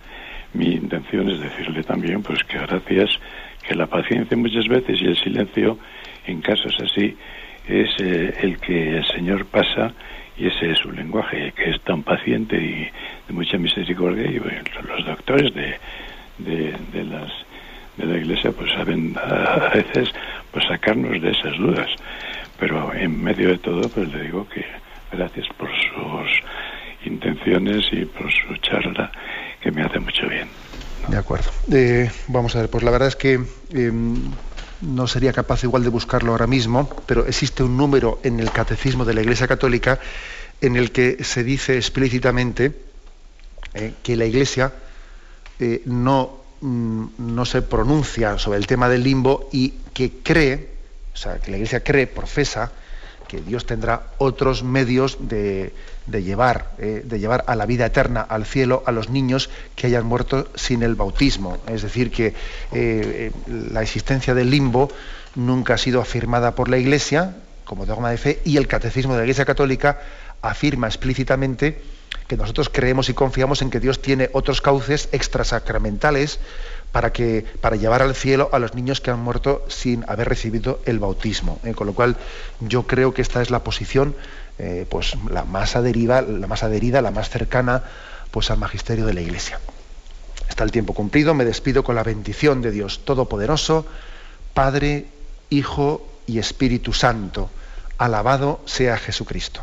mi intención es decirle también pues que gracias, que la paciencia muchas veces y el silencio en casos así es eh, el que el Señor pasa y ese es su lenguaje, que es tan paciente y de mucha misericordia, y los doctores de, de, las de la iglesia pues saben a veces pues sacarnos de esas dudas. Pero en medio de todo pues le digo que gracias por sus intenciones y por su charla que me hace mucho bien de acuerdo. Eh, vamos a ver pues la verdad es que em, no sería capaz igual de buscarlo ahora mismo, pero existe un número en el catecismo de la Iglesia Católica en el que se dice explícitamente eh, que la Iglesia eh, no, mm, no se pronuncia sobre el tema del limbo y que cree, o sea, que la Iglesia cree, profesa, que Dios tendrá otros medios de, llevar, eh, de llevar a la vida eterna, al cielo, a los niños que hayan muerto sin el bautismo. Es decir, que eh, la existencia del limbo nunca ha sido afirmada por la Iglesia como dogma de fe y el catecismo de la Iglesia Católica afirma explícitamente que nosotros creemos y confiamos en que Dios tiene otros cauces extrasacramentales para, que, para llevar al cielo a los niños que han muerto sin haber recibido el bautismo. ¿eh? Con lo cual, yo creo que esta es la posición eh, pues, la, más adherida, la más adherida, la más cercana pues, al magisterio de la Iglesia. Está el tiempo cumplido, me despido con la bendición de Dios Todopoderoso, Padre, Hijo y Espíritu Santo. Alabado sea Jesucristo.